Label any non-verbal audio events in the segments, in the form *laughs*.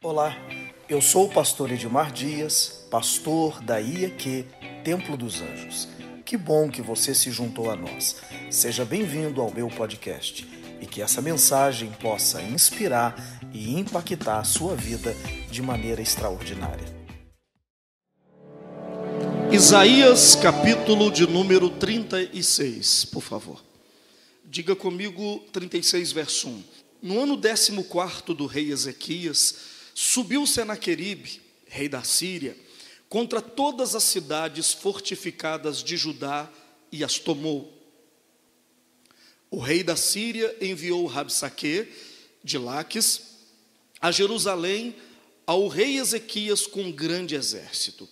Olá, eu sou o pastor Edmar Dias, pastor da IEQ Templo dos Anjos. Que bom que você se juntou a nós. Seja bem-vindo ao meu podcast e que essa mensagem possa inspirar e impactar a sua vida de maneira extraordinária. Isaías, capítulo de número 36, por favor. Diga comigo 36, verso 1. No ano 14 do rei Ezequias, Subiu Senaqueribe, rei da Síria, contra todas as cidades fortificadas de Judá e as tomou. O rei da Síria enviou Rabsaque de Laques a Jerusalém ao rei Ezequias com grande exército.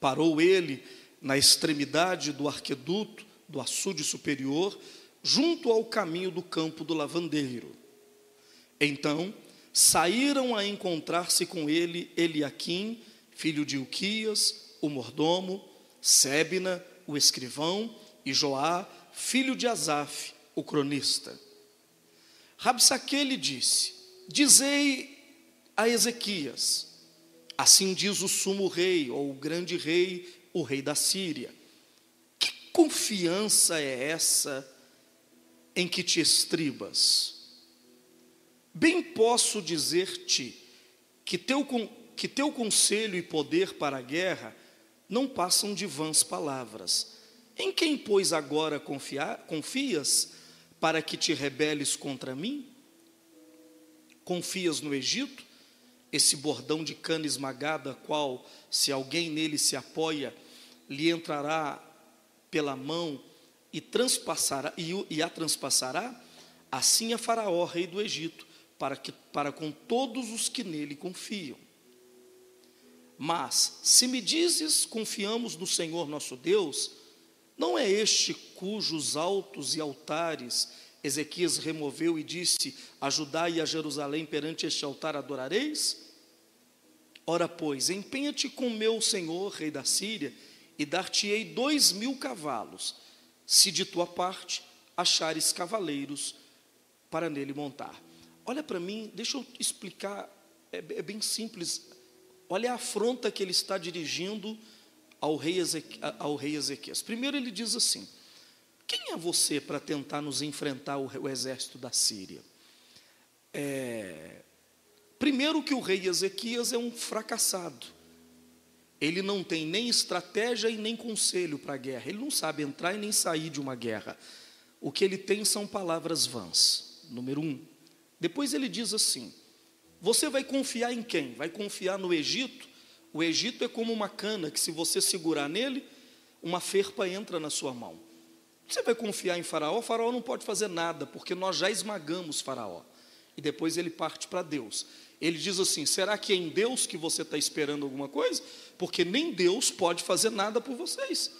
Parou ele na extremidade do arqueduto do açude superior, junto ao caminho do campo do lavandeiro. Então, saíram a encontrar-se com ele Eliaquim, filho de Uquias, o mordomo, Sebna, o escrivão, e Joá, filho de Asaf, o cronista. Rabsaque lhe disse: Dizei a Ezequias, assim diz o sumo rei, ou o grande rei, o rei da Síria: Que confiança é essa em que te estribas? Bem posso dizer-te que teu, que teu conselho e poder para a guerra não passam de vãs palavras. Em quem, pois, agora confiar, confias para que te rebeles contra mim? Confias no Egito, esse bordão de cana esmagada, qual, se alguém nele se apoia, lhe entrará pela mão e, transpassará, e, e a transpassará? Assim é Faraó, rei do Egito para, que, para com todos os que nele confiam. Mas, se me dizes, confiamos no Senhor nosso Deus, não é este cujos altos e altares Ezequias removeu e disse: Ajudai a Jerusalém perante este altar adorareis? Ora, pois, empenha-te com meu senhor, rei da Síria, e dar-te-ei dois mil cavalos, se de tua parte achares cavaleiros para nele montar. Olha para mim, deixa eu explicar, é, é, bem simples. Olha a afronta que ele está dirigindo ao rei, ao rei Ezequias. Primeiro ele diz assim: Quem é você para tentar nos enfrentar o, o exército da Síria? É, primeiro que o rei Ezequias é um fracassado. Ele não tem nem estratégia e nem conselho para a guerra. Ele não sabe entrar e nem sair de uma guerra. O que ele tem são palavras vãs. Número um. Depois ele diz assim: Você vai confiar em quem? Vai confiar no Egito? O Egito é como uma cana que, se você segurar nele, uma ferpa entra na sua mão. Você vai confiar em Faraó? Faraó não pode fazer nada, porque nós já esmagamos Faraó. E depois ele parte para Deus. Ele diz assim: será que é em Deus que você está esperando alguma coisa? Porque nem Deus pode fazer nada por vocês.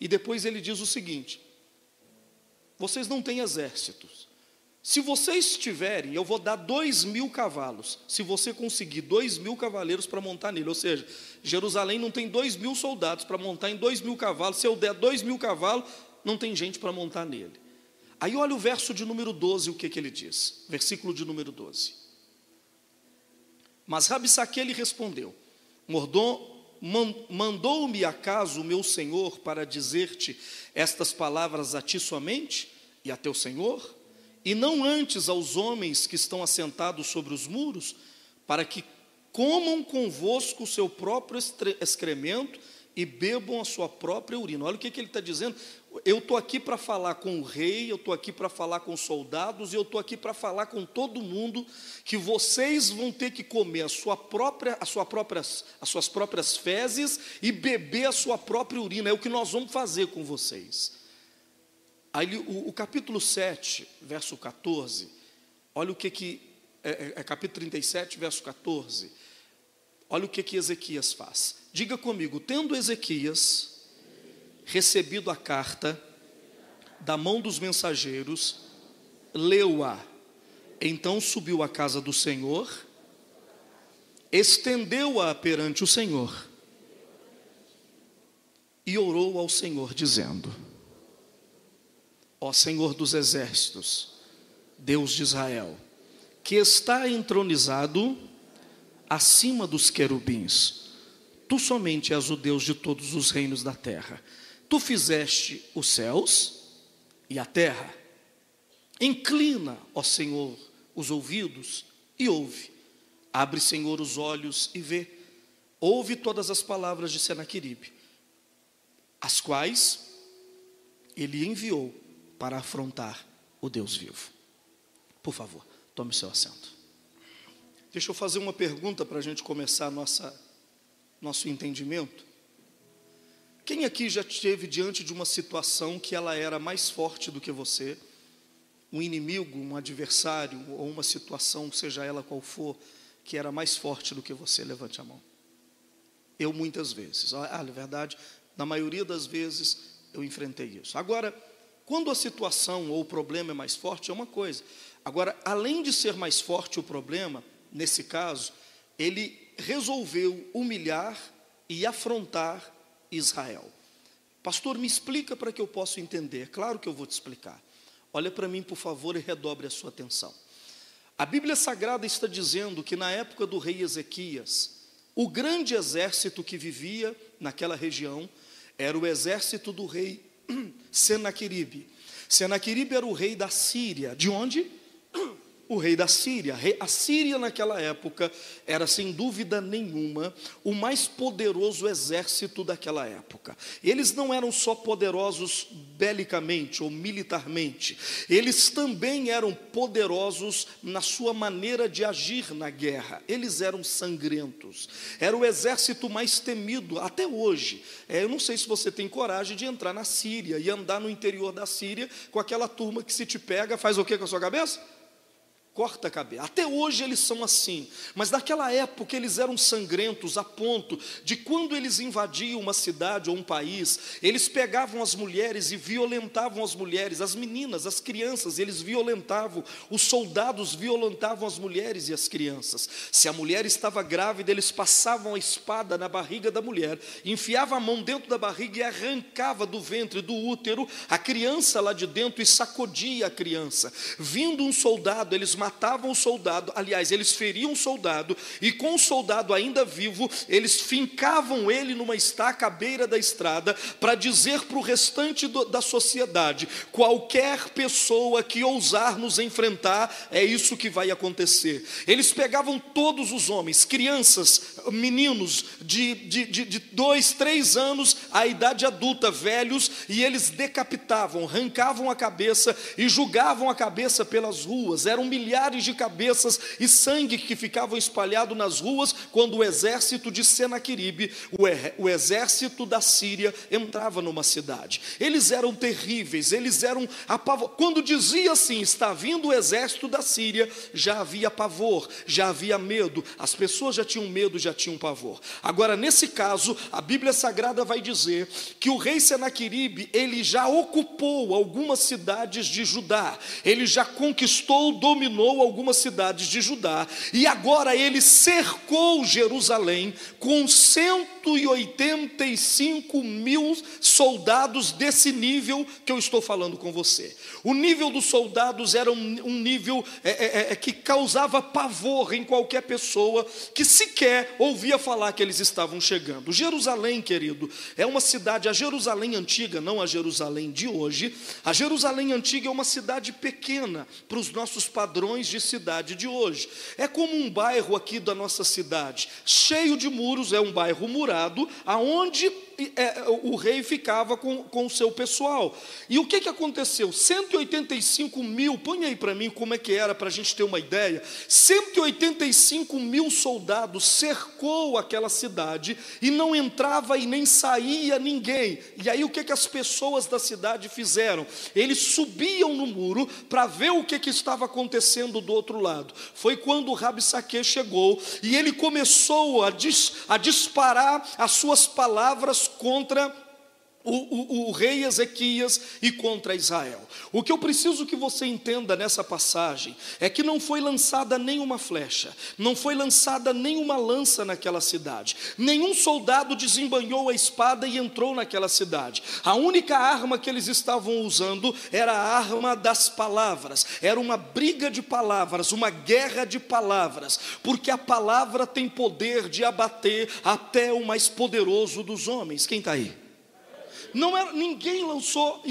E depois ele diz o seguinte: vocês não têm exércitos, se vocês tiverem, eu vou dar dois mil cavalos. Se você conseguir dois mil cavaleiros para montar nele, ou seja, Jerusalém não tem dois mil soldados para montar em dois mil cavalos. Se eu der dois mil cavalos, não tem gente para montar nele. Aí olha o verso de número 12, o que, que ele diz? Versículo de número 12. Mas Rabissaque lhe respondeu: Mandou-me acaso o meu senhor para dizer-te estas palavras a ti somente e a teu senhor? E não antes aos homens que estão assentados sobre os muros, para que comam convosco o seu próprio excremento e bebam a sua própria urina. Olha o que, que ele está dizendo. Eu estou aqui para falar com o rei, eu estou aqui para falar com os soldados, e eu estou aqui para falar com todo mundo que vocês vão ter que comer a sua própria, a sua própria, as suas próprias fezes e beber a sua própria urina. É o que nós vamos fazer com vocês. Aí o, o, capítulo 7, verso 14, olha o que que, é, é, é capítulo 37, verso 14, olha o que que Ezequias faz. Diga comigo, tendo Ezequias recebido a carta da mão dos mensageiros, leu-a, então subiu à casa do Senhor, estendeu-a perante o Senhor e orou ao Senhor, dizendo: ó Senhor dos exércitos, Deus de Israel, que está entronizado acima dos querubins. Tu somente és o Deus de todos os reinos da terra. Tu fizeste os céus e a terra. Inclina, ó Senhor, os ouvidos e ouve. Abre, Senhor, os olhos e vê. Ouve todas as palavras de Senaqueribe, as quais ele enviou para afrontar o Deus vivo. Por favor, tome seu assento. Deixa eu fazer uma pergunta para a gente começar nossa, nosso entendimento. Quem aqui já esteve diante de uma situação que ela era mais forte do que você? Um inimigo, um adversário ou uma situação, seja ela qual for, que era mais forte do que você? Levante a mão. Eu muitas vezes. Ah, na verdade, na maioria das vezes eu enfrentei isso. Agora, quando a situação ou o problema é mais forte, é uma coisa. Agora, além de ser mais forte o problema, nesse caso, ele resolveu humilhar e afrontar Israel. Pastor, me explica para que eu possa entender. Claro que eu vou te explicar. Olha para mim, por favor, e redobre a sua atenção. A Bíblia Sagrada está dizendo que na época do rei Ezequias, o grande exército que vivia naquela região era o exército do rei Senaqueribe. Senaqueribe era o rei da Síria. De onde? O rei da Síria. A Síria, naquela época, era sem dúvida nenhuma o mais poderoso exército daquela época. Eles não eram só poderosos belicamente ou militarmente, eles também eram poderosos na sua maneira de agir na guerra. Eles eram sangrentos. Era o exército mais temido até hoje. É, eu não sei se você tem coragem de entrar na Síria e andar no interior da Síria com aquela turma que, se te pega, faz o que com a sua cabeça? Corta a cabeça. Até hoje eles são assim, mas naquela época eles eram sangrentos a ponto de quando eles invadiam uma cidade ou um país, eles pegavam as mulheres e violentavam as mulheres, as meninas, as crianças, eles violentavam, os soldados violentavam as mulheres e as crianças. Se a mulher estava grávida, eles passavam a espada na barriga da mulher, enfiavam a mão dentro da barriga e arrancava do ventre, do útero, a criança lá de dentro e sacudia a criança. Vindo um soldado, eles matavam o soldado, aliás, eles feriam o soldado, e com o soldado ainda vivo, eles fincavam ele numa estaca à beira da estrada, para dizer para o restante do, da sociedade: qualquer pessoa que ousar nos enfrentar, é isso que vai acontecer. Eles pegavam todos os homens, crianças, meninos de, de, de, de dois, três anos, à idade adulta, velhos, e eles decapitavam, arrancavam a cabeça e julgavam a cabeça pelas ruas, eram milhares de cabeças e sangue que ficavam espalhado nas ruas quando o exército de Senaqueribe, o exército da Síria, entrava numa cidade. Eles eram terríveis, eles eram. Quando dizia assim, está vindo o exército da Síria, já havia pavor, já havia medo. As pessoas já tinham medo, já tinham pavor. Agora, nesse caso, a Bíblia Sagrada vai dizer que o rei Senaqueribe, ele já ocupou algumas cidades de Judá. Ele já conquistou, dominou algumas cidades de Judá, e agora ele cercou Jerusalém com 185 mil soldados desse nível que eu estou falando com você. O nível dos soldados era um, um nível é, é, é, que causava pavor em qualquer pessoa que sequer ouvia falar que eles estavam chegando. Jerusalém, querido, é uma cidade, a Jerusalém antiga, não a Jerusalém de hoje, a Jerusalém antiga é uma cidade pequena para os nossos padrões de cidade de hoje. É como um bairro aqui da nossa cidade, cheio de muros, é um bairro murado, aonde é, o rei ficava com, com o seu pessoal. E o que, que aconteceu? 185 mil, põe aí para mim como é que era, para a gente ter uma ideia. 185 mil soldados cercou aquela cidade e não entrava e nem saía ninguém. E aí o que, que as pessoas da cidade fizeram? Eles subiam no muro para ver o que, que estava acontecendo do outro lado. Foi quando o Rabi Saque chegou e ele começou a, dis, a disparar as suas palavras contra o, o, o, rei Ezequias e contra Israel. O que eu preciso que você entenda nessa passagem é que não foi lançada nenhuma flecha, não foi lançada nenhuma lança naquela cidade, nenhum soldado desembanhou a espada e entrou naquela cidade. A única arma que eles estavam usando era a arma das palavras, era uma briga de palavras, uma guerra de palavras, porque a palavra tem poder de abater até o mais poderoso dos homens. Quem está aí? Não era, ninguém lançou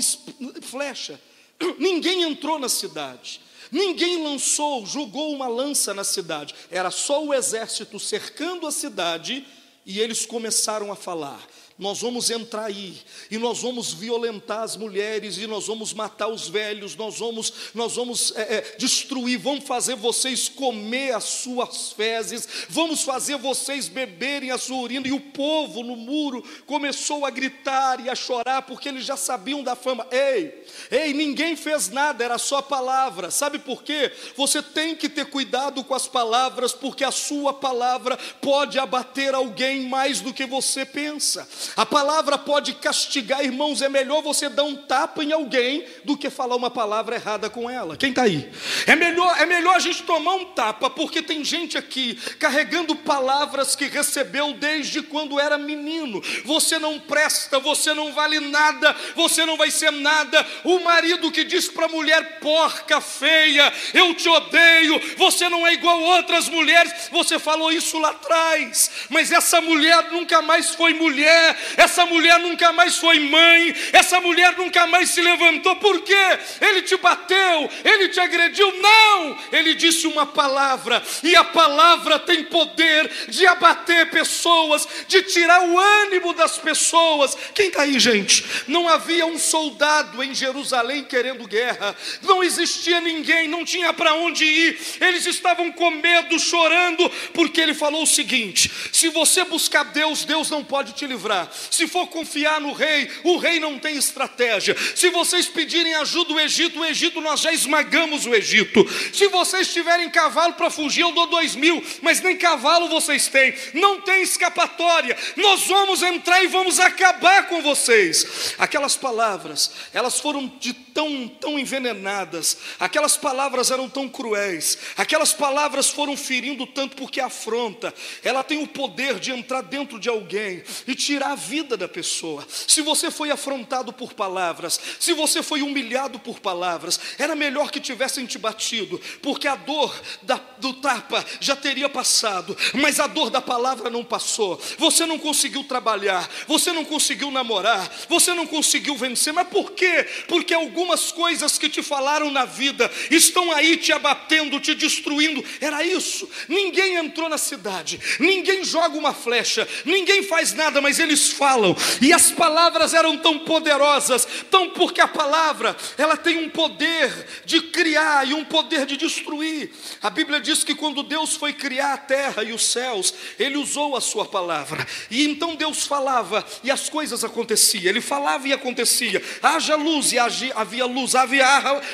flecha, *clears throat* ninguém entrou na cidade. Ninguém lançou, jogou uma lança na cidade. Era só o exército cercando a cidade e eles começaram a falar nós vamos entrar aí e nós vamos violentar as mulheres e nós vamos matar os velhos, nós vamos, nós vamos é, é, destruir, vamos fazer vocês comer as suas fezes, vamos fazer vocês beberem a sua urina. E o povo no muro começou a gritar e a chorar porque eles já sabiam da fama. Ei, ei, ninguém fez nada, era só palavra. Sabe por quê? Você tem que ter cuidado com as palavras, porque a sua palavra pode abater alguém mais do que você pensa. A palavra pode castigar, irmãos. É melhor você dar um tapa em alguém do que falar uma palavra errada com ela. Quem está aí? É melhor, é melhor a gente tomar um tapa, porque tem gente aqui carregando palavras que recebeu desde quando era menino. Você não presta, você não vale nada, você não vai ser nada. O marido que diz para a mulher porca, feia, eu te odeio, você não é igual outras mulheres. Você falou isso lá atrás, mas essa mulher nunca mais foi mulher essa mulher nunca mais foi mãe, essa mulher nunca mais se levantou, por quê? Ele te bateu, ele te agrediu, não, ele disse uma palavra, e a palavra tem poder de abater pessoas, de tirar o ânimo das pessoas. Quem está aí, gente? Não havia um soldado em Jerusalém querendo guerra, não existia ninguém, não tinha para onde ir, eles estavam com medo, chorando, porque ele falou o seguinte: se você buscar Deus, Deus não pode te livrar. Se for confiar no rei, o rei não tem estratégia. Se vocês pedirem ajuda do Egito, o Egito nós já esmagamos o Egito. Se vocês tiverem cavalo para fugir, eu dou dois mil, mas nem cavalo vocês têm. Não tem escapatória. Nós vamos entrar e vamos acabar com vocês. Aquelas palavras, elas foram de tão, tão envenenadas. Aquelas palavras eram tão cruéis. Aquelas palavras foram ferindo tanto porque afronta. Ela tem o poder de entrar dentro de alguém e tirar a vida da pessoa. Se você foi afrontado por palavras, se você foi humilhado por palavras, era melhor que tivessem te batido, porque a dor da, do tapa já teria passado, mas a dor da palavra não passou. Você não conseguiu trabalhar, você não conseguiu namorar, você não conseguiu vencer, mas por quê? Porque algumas coisas que te falaram na vida estão aí te abatendo, te destruindo. Era isso. Ninguém entrou na cidade, ninguém joga uma flecha, ninguém faz nada, mas eles falam, e as palavras eram tão poderosas, tão porque a palavra, ela tem um poder de criar e um poder de destruir. A Bíblia diz que quando Deus foi criar a terra e os céus, ele usou a sua palavra. E então Deus falava e as coisas aconteciam. Ele falava e acontecia. Haja luz e havia luz, havia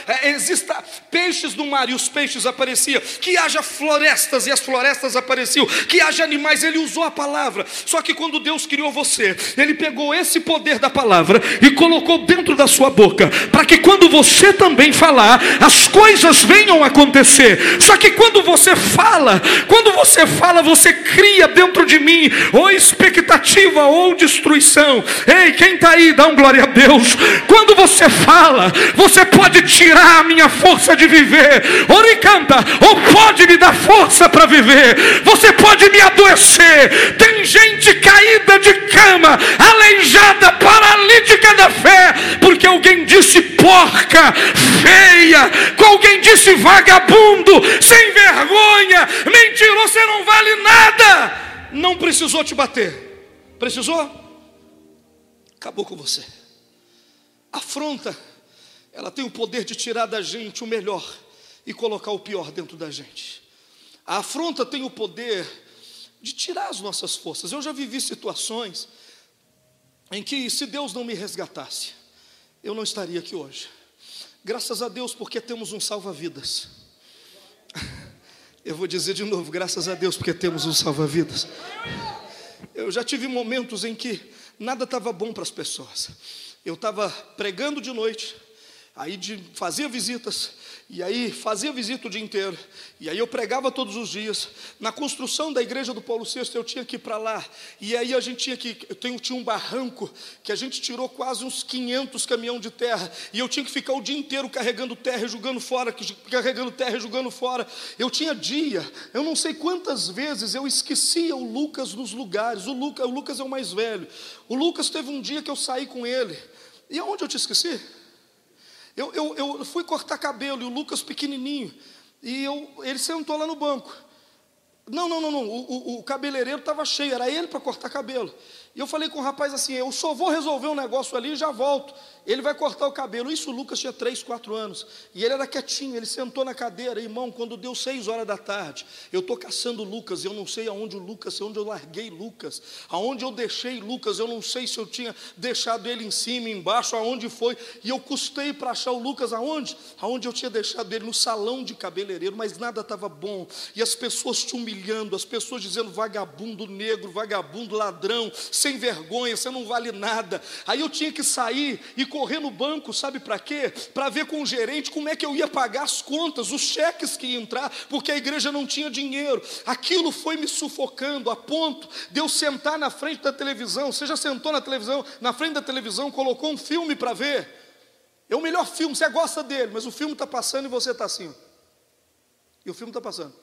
é, exista peixes no mar e os peixes apareciam. Que haja florestas e as florestas apareciam. Que haja animais, ele usou a palavra. Só que quando Deus criou você você, Ele pegou esse poder da palavra e colocou dentro da sua boca, para que quando você também falar, as coisas venham a acontecer. Só que quando você fala, quando você fala, você cria dentro de mim ou expectativa ou destruição. Ei, quem está aí, dá um glória a Deus. Quando você fala, você pode tirar a minha força de viver, oricanta, ou pode me dar força para viver. Você pode me adoecer. Tem gente caída de cama cama, aleijada, paralítica da fé, porque alguém disse porca, feia, alguém disse vagabundo, sem vergonha, mentiroso, você não vale nada. Não precisou te bater, precisou? Acabou com você. Afronta, ela tem o poder de tirar da gente o melhor e colocar o pior dentro da gente. A afronta tem o poder de tirar as nossas forças. Eu já vivi situações em que, se Deus não me resgatasse, eu não estaria aqui hoje. Graças a Deus, porque temos um salva-vidas. *laughs* Eu vou dizer de novo, graças a Deus, porque temos um salva-vidas. Eu já tive momentos em que nada estava bom para as pessoas. Eu estava pregando de noite, aí de, fazia visitas, e aí fazia visita o dia inteiro, e aí eu pregava todos os dias. Na construção da igreja do Paulo VI, eu tinha que ir para lá, e aí a gente tinha que, eu tenho, tinha um barranco, que a gente tirou quase uns 500 caminhão de terra, e eu tinha que ficar o dia inteiro carregando terra e jogando fora, carregando terra e jogando fora. Eu tinha dia, eu não sei quantas vezes eu esquecia o Lucas nos lugares, o Lucas, o Lucas é o mais velho. O Lucas teve um dia que eu saí com ele, e aonde eu te esqueci? Eu, eu, eu fui cortar cabelo e o Lucas pequenininho, e eu, ele sentou lá no banco. Não, não, não, não. O, o, o cabeleireiro estava cheio, era ele para cortar cabelo. E eu falei com o rapaz assim: eu só vou resolver um negócio ali e já volto. Ele vai cortar o cabelo. Isso Lucas tinha 3, 4 anos. E ele era quietinho, ele sentou na cadeira. Irmão, quando deu 6 horas da tarde, eu estou caçando Lucas. Eu não sei aonde o Lucas, onde eu larguei Lucas, aonde eu deixei Lucas. Eu não sei se eu tinha deixado ele em cima, embaixo, aonde foi. E eu custei para achar o Lucas aonde? Aonde eu tinha deixado ele, no salão de cabeleireiro, mas nada estava bom. E as pessoas te humilhando, as pessoas dizendo vagabundo negro, vagabundo ladrão, sem vergonha, você não vale nada. Aí eu tinha que sair e correr no banco, sabe para quê? Para ver com o gerente como é que eu ia pagar as contas, os cheques que iam entrar, porque a igreja não tinha dinheiro. Aquilo foi me sufocando a ponto de eu sentar na frente da televisão. Você já sentou na televisão, na frente da televisão, colocou um filme para ver? É o melhor filme, você gosta dele, mas o filme está passando e você está assim. E o filme está passando.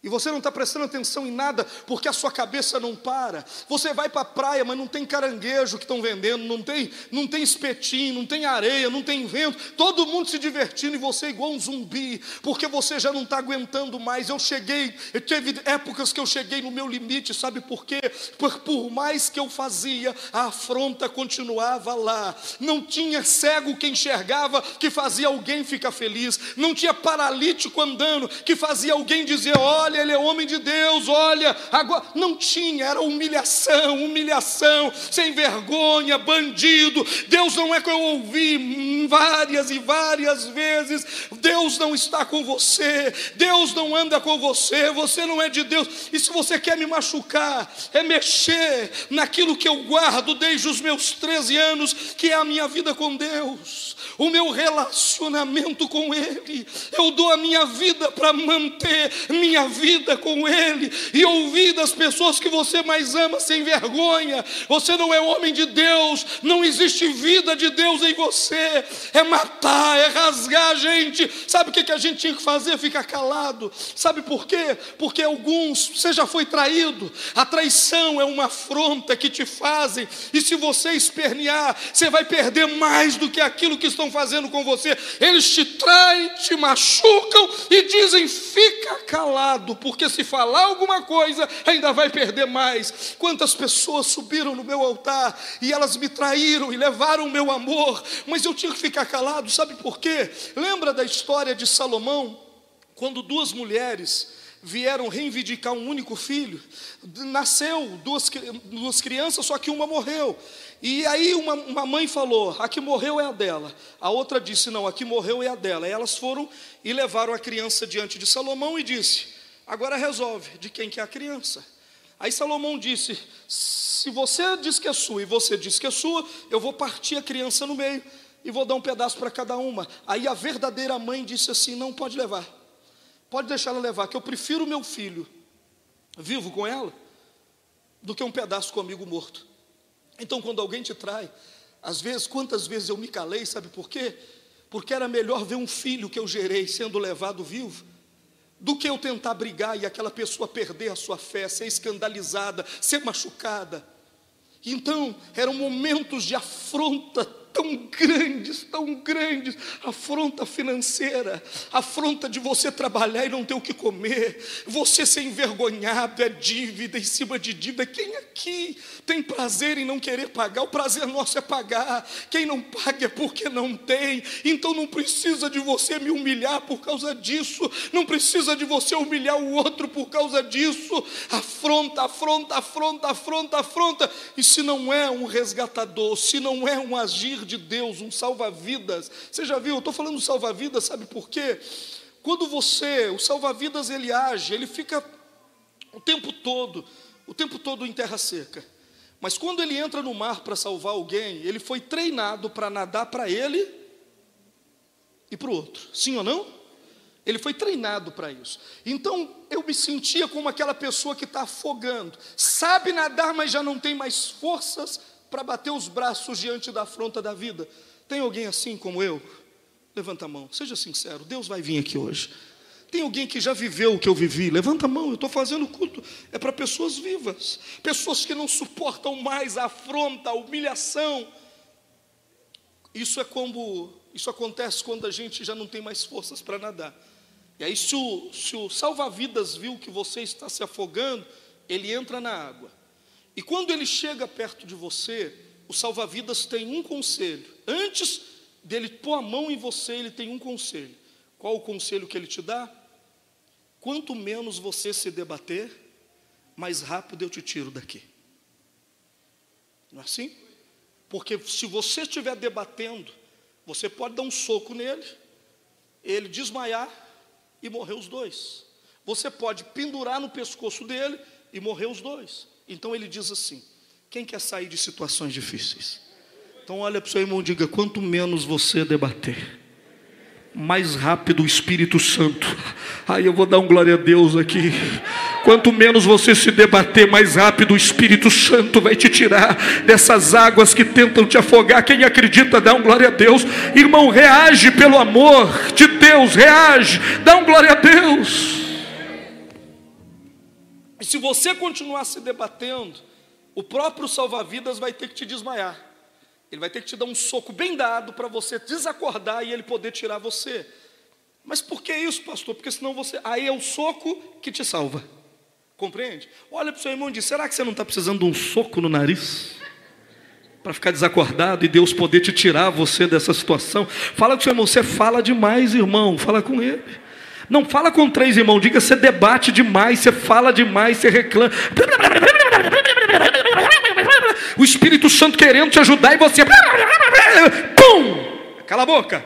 E você não está prestando atenção em nada porque a sua cabeça não para. Você vai para a praia, mas não tem caranguejo que estão vendendo, não tem, não tem espetinho, não tem areia, não tem vento. Todo mundo se divertindo e você é igual um zumbi, porque você já não está aguentando mais. Eu cheguei, eu teve épocas que eu cheguei no meu limite, sabe por quê? Por, por mais que eu fazia, a afronta continuava lá. Não tinha cego que enxergava que fazia alguém ficar feliz. Não tinha paralítico andando que fazia alguém dizer: olha olha, ele é homem de Deus, olha, agora não tinha, era humilhação, humilhação, sem vergonha, bandido. Deus não é que eu ouvi várias e várias vezes. Deus não está com você, Deus não anda com você, você não é de Deus. E se você quer me machucar, é mexer naquilo que eu guardo desde os meus 13 anos, que é a minha vida com Deus, o meu relacionamento com Ele. Eu dou a minha vida para manter minha vida com Ele e ouvir das pessoas que você mais ama sem vergonha. Você não é homem de Deus, não existe vida de Deus em você. É matar, é rasgar a gente. Sabe o que a gente tinha que fazer? Ficar calado. Sabe por quê? Porque alguns, você já foi traído. A traição é uma afronta que te fazem, e se você espernear, você vai perder mais do que aquilo que estão fazendo com você. Eles te traem, te machucam e dizem: fica calado porque se falar alguma coisa, ainda vai perder mais. Quantas pessoas subiram no meu altar e elas me traíram e levaram o meu amor, mas eu tinha que ficar calado, sabe por quê? Lembra da história de Salomão, quando duas mulheres vieram reivindicar um único filho. Nasceu duas, duas crianças, só que uma morreu. E aí uma, uma mãe falou: a que morreu é a dela. A outra disse: não, a que morreu é a dela. E elas foram e levaram a criança diante de Salomão e disse: Agora resolve de quem que é a criança. Aí Salomão disse: Se você diz que é sua e você diz que é sua, eu vou partir a criança no meio e vou dar um pedaço para cada uma. Aí a verdadeira mãe disse assim: Não pode levar, pode deixar ela levar, que eu prefiro meu filho vivo com ela do que um pedaço comigo morto. Então, quando alguém te trai, às vezes, quantas vezes eu me calei, sabe por quê? Porque era melhor ver um filho que eu gerei sendo levado vivo do que eu tentar brigar e aquela pessoa perder a sua fé, ser escandalizada, ser machucada. Então, eram momentos de afronta tão grandes, tão grandes, afronta financeira, afronta de você trabalhar e não ter o que comer, você ser envergonhado, é dívida em cima de dívida. Quem aqui tem prazer em não querer pagar? O prazer nosso é pagar. Quem não paga é porque não tem. Então não precisa de você me humilhar por causa disso, não precisa de você humilhar o outro por causa disso. Afronta, afronta, afronta, afronta, afronta. E se não é um resgatador, se não é um agir de Deus, um salva-vidas. Você já viu? Eu estou falando salva-vidas, sabe por quê? Quando você, o salva-vidas, ele age, ele fica o tempo todo, o tempo todo em terra seca. Mas quando ele entra no mar para salvar alguém, ele foi treinado para nadar para ele e para o outro. Sim ou não? Ele foi treinado para isso. Então eu me sentia como aquela pessoa que está afogando, sabe nadar, mas já não tem mais forças para bater os braços diante da afronta da vida. Tem alguém assim como eu? Levanta a mão, seja sincero, Deus vai vir aqui hoje. Tem alguém que já viveu o que eu vivi? Levanta a mão, eu estou fazendo culto. É para pessoas vivas, pessoas que não suportam mais a afronta, a humilhação. Isso é como, isso acontece quando a gente já não tem mais forças para nadar. E aí, se o, se o salva-vidas viu que você está se afogando, ele entra na água. E quando ele chega perto de você, o salva-vidas tem um conselho. Antes dele pôr a mão em você, ele tem um conselho. Qual o conselho que ele te dá? Quanto menos você se debater, mais rápido eu te tiro daqui. Não é assim? Porque se você estiver debatendo, você pode dar um soco nele, ele desmaiar e morrer os dois. Você pode pendurar no pescoço dele e morrer os dois. Então ele diz assim: quem quer sair de situações difíceis? Então olha para o seu irmão e diga: quanto menos você debater, mais rápido o Espírito Santo. Aí eu vou dar um glória a Deus aqui. Quanto menos você se debater, mais rápido o Espírito Santo vai te tirar dessas águas que tentam te afogar. Quem acredita, dá um glória a Deus. Irmão, reage pelo amor de Deus, reage, dá um glória a Deus. Se você continuar se debatendo, o próprio salva-vidas vai ter que te desmaiar. Ele vai ter que te dar um soco bem dado para você desacordar e ele poder tirar você. Mas por que isso, pastor? Porque senão você. Aí é o soco que te salva. Compreende? Olha para o seu irmão e diz: será que você não está precisando de um soco no nariz? Para ficar desacordado e Deus poder te tirar você dessa situação. Fala com o seu irmão, você fala demais, irmão. Fala com ele. Não fala com três irmãos, diga você debate demais, você fala demais, você reclama o Espírito Santo querendo te ajudar e você. Pum! Cala a boca!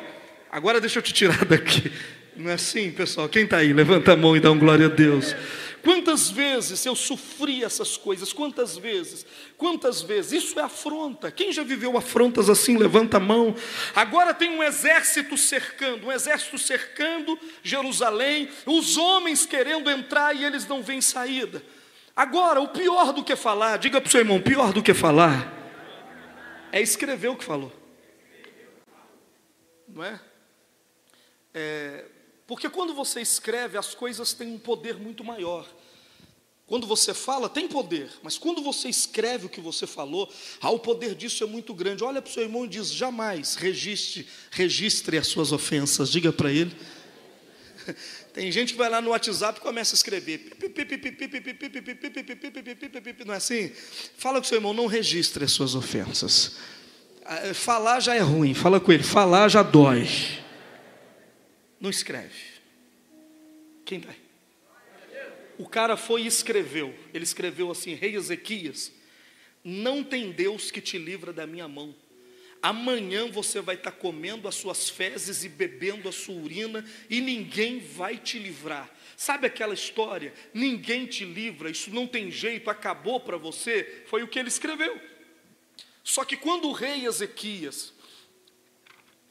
Agora deixa eu te tirar daqui. Não é assim, pessoal? Quem está aí? Levanta a mão e dá um glória a Deus. Quantas vezes eu sofri essas coisas? Quantas vezes? Quantas vezes? Isso é afronta. Quem já viveu afrontas assim? Levanta a mão. Agora tem um exército cercando, um exército cercando Jerusalém, os homens querendo entrar e eles não veem saída. Agora, o pior do que falar, diga para o seu irmão: pior do que falar é escrever o que falou. Não é? é? Porque quando você escreve, as coisas têm um poder muito maior. Quando você fala, tem poder, mas quando você escreve o que você falou, ah, o poder disso é muito grande. Olha para o seu irmão e diz: jamais registre, registre as suas ofensas. Diga para ele. Tem gente que vai lá no WhatsApp e começa a escrever. Não é assim? Fala com seu irmão, não registre as suas ofensas. Falar já é ruim, fala com ele, falar já dói. Não escreve. Quem vai? O cara foi e escreveu. Ele escreveu assim: Rei Ezequias, não tem Deus que te livra da minha mão. Amanhã você vai estar comendo as suas fezes e bebendo a sua urina e ninguém vai te livrar. Sabe aquela história? Ninguém te livra, isso não tem jeito, acabou para você. Foi o que ele escreveu. Só que quando o rei Ezequias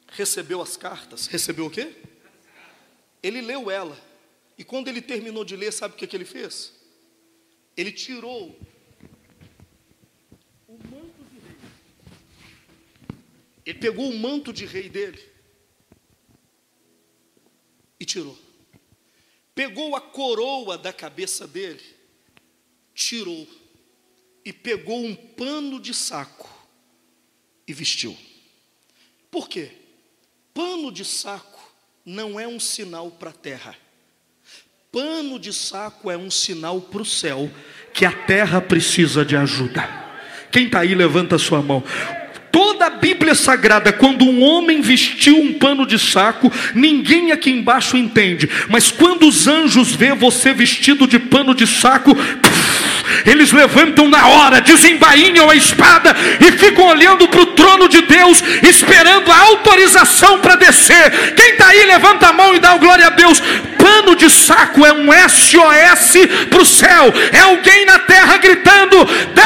recebeu as cartas, recebeu o quê? Ele leu ela. E quando ele terminou de ler, sabe o que, que ele fez? Ele tirou Ele pegou o manto de rei dele e tirou. Pegou a coroa da cabeça dele, tirou. E pegou um pano de saco e vestiu. Por quê? Pano de saco não é um sinal para a terra. Pano de saco é um sinal para o céu, que a terra precisa de ajuda. Quem está aí, levanta a sua mão. Toda a Bíblia Sagrada, quando um homem vestiu um pano de saco, ninguém aqui embaixo entende. Mas quando os anjos vê você vestido de pano de saco, eles levantam na hora, desembainham a espada e ficam olhando para o trono de Deus, esperando a autorização para descer. Quem está aí, levanta a mão e dá glória a Deus. Pano de saco é um SOS para o céu, é alguém na terra gritando: Deus,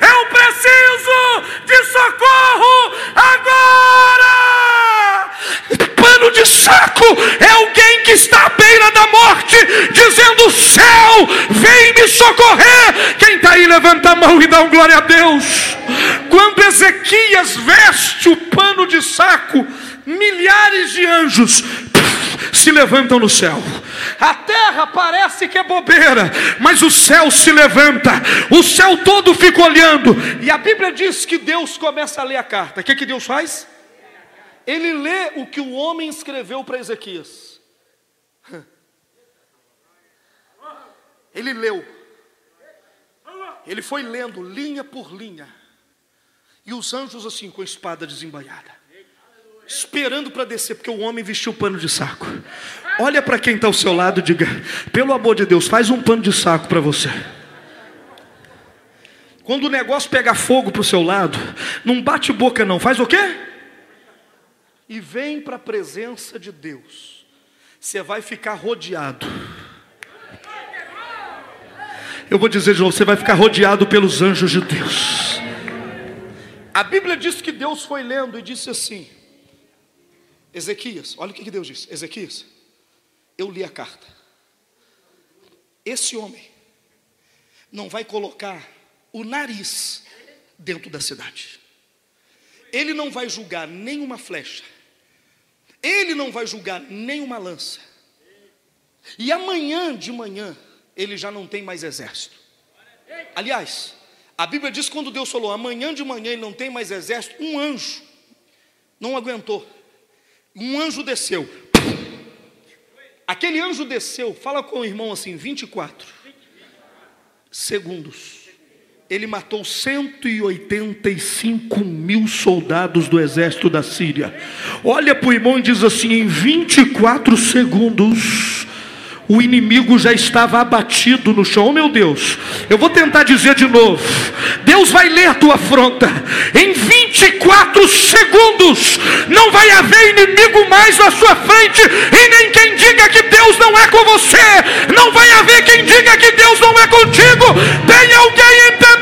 eu preciso de socorro agora dá! é alguém que está à beira da morte, dizendo: Céu, vem me socorrer. Quem está aí, levanta a mão e dá um glória a Deus. Quando Ezequias veste o pano de saco, milhares de anjos se levantam no céu. A terra parece que é bobeira, mas o céu se levanta, o céu todo fica olhando, e a Bíblia diz que Deus começa a ler a carta. O que, que Deus faz? Ele lê o que o homem escreveu para Ezequias. Ele leu. Ele foi lendo linha por linha. E os anjos assim com a espada desembanhada esperando para descer, porque o homem vestiu pano de saco. Olha para quem está ao seu lado e diga: pelo amor de Deus, faz um pano de saco para você. Quando o negócio pega fogo para o seu lado, não bate boca, não, faz o quê? E vem para a presença de Deus, você vai ficar rodeado. Eu vou dizer de novo: você vai ficar rodeado pelos anjos de Deus. A Bíblia diz que Deus foi lendo e disse assim: Ezequias, olha o que Deus disse: Ezequias, eu li a carta. Esse homem não vai colocar o nariz dentro da cidade. Ele não vai julgar nenhuma flecha. Ele não vai julgar nenhuma lança. E amanhã de manhã ele já não tem mais exército. Aliás, a Bíblia diz quando Deus falou amanhã de manhã ele não tem mais exército, um anjo não aguentou um anjo desceu. Aquele anjo desceu, fala com o irmão assim, 24 segundos. Ele matou 185 mil soldados do exército da Síria. Olha para o irmão e diz assim: em 24 segundos o inimigo já estava abatido no chão. Oh, meu Deus, eu vou tentar dizer de novo. Deus vai ler a tua afronta. Em 24 segundos, não vai haver inimigo mais à sua frente, e nem quem diga que Deus não é com você, não vai haver quem diga que Deus não é contigo. Tem alguém entendendo?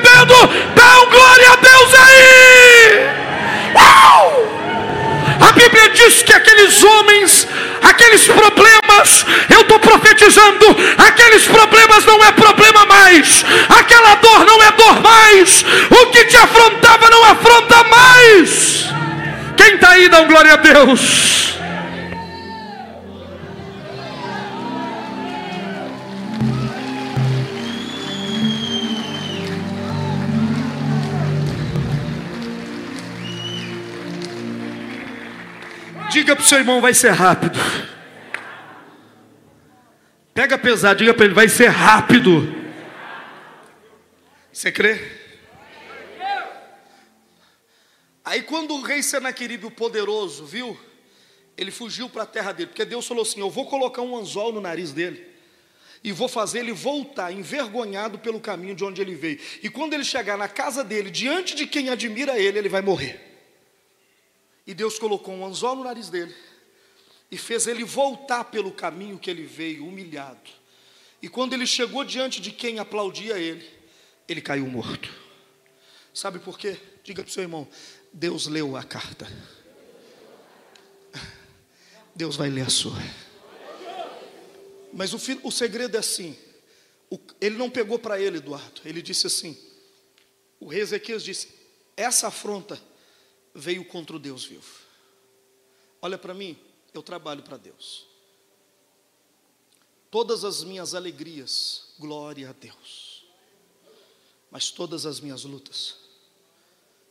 Aqueles problemas, eu estou profetizando, aqueles problemas não é problema mais, aquela dor não é dor mais, o que te afrontava não afronta mais. Quem está aí, dá um glória a Deus. Diga para o seu irmão, vai ser rápido. Pega pesado, diga para ele, vai ser rápido. Você crê? Aí quando o rei Senaqueribe, o poderoso, viu, ele fugiu para a terra dele, porque Deus falou assim: Eu vou colocar um anzol no nariz dele, e vou fazer ele voltar envergonhado pelo caminho de onde ele veio. E quando ele chegar na casa dele, diante de quem admira ele, ele vai morrer. E Deus colocou um anzol no nariz dele e fez ele voltar pelo caminho que ele veio, humilhado. E quando ele chegou diante de quem aplaudia ele, ele caiu morto. Sabe por quê? Diga para o seu irmão: Deus leu a carta. Deus vai ler a sua. Mas o, o segredo é assim: o, ele não pegou para ele, Eduardo. Ele disse assim: o rei Ezequias disse: essa afronta veio contra o Deus vivo. Olha para mim, eu trabalho para Deus. Todas as minhas alegrias, glória a Deus. Mas todas as minhas lutas,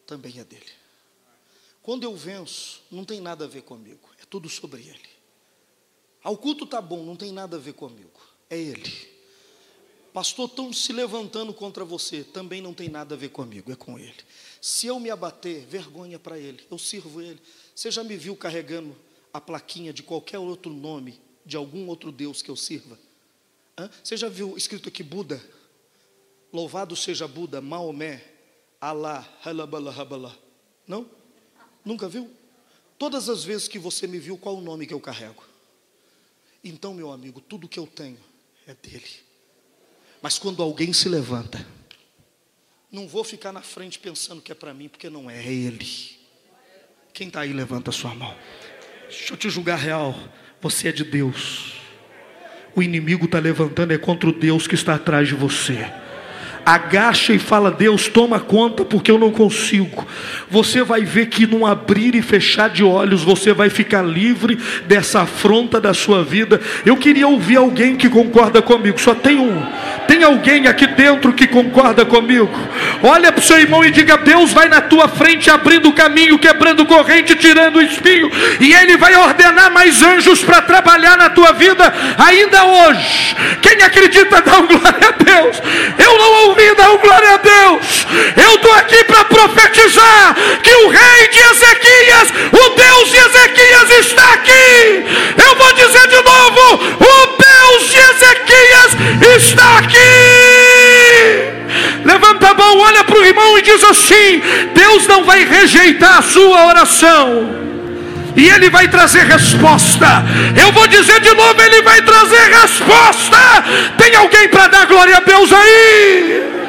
também é dele. Quando eu venço, não tem nada a ver comigo, é tudo sobre ele. Ao culto tá bom, não tem nada a ver comigo, é ele. Pastor, estão se levantando contra você, também não tem nada a ver comigo, é com ele. Se eu me abater, vergonha para ele, eu sirvo ele. Você já me viu carregando a plaquinha de qualquer outro nome, de algum outro Deus que eu sirva? Hã? Você já viu escrito aqui Buda? Louvado seja Buda, Maomé, Alá, Halabala, Não? Nunca viu? Todas as vezes que você me viu, qual o nome que eu carrego? Então, meu amigo, tudo que eu tenho é dele. Mas quando alguém se levanta, não vou ficar na frente pensando que é para mim, porque não é, é Ele. Quem está aí, levanta a sua mão. Deixa eu te julgar real. Você é de Deus. O inimigo está levantando é contra o Deus que está atrás de você agacha e fala: Deus, toma conta, porque eu não consigo. Você vai ver que num abrir e fechar de olhos, você vai ficar livre dessa afronta da sua vida. Eu queria ouvir alguém que concorda comigo, só tem um. Tem alguém aqui dentro que concorda comigo? Olha para o seu irmão e diga: Deus vai na tua frente abrindo o caminho, quebrando corrente, tirando o espinho, e Ele vai ordenar mais anjos para trabalhar na tua vida ainda hoje. Quem acredita, dá um glória a Deus. Eu não dá um glória a Deus. Eu estou aqui para profetizar que o rei de Ezequias, o Deus de Ezequias está aqui. Eu vou dizer de novo: o Deus de Ezequias está aqui. Levanta a mão, olha para o irmão e diz assim: Deus não vai rejeitar a sua oração e Ele vai trazer resposta. Eu vou dizer de novo: Ele vai trazer resposta. Tem alguém para dar glória a Deus aí?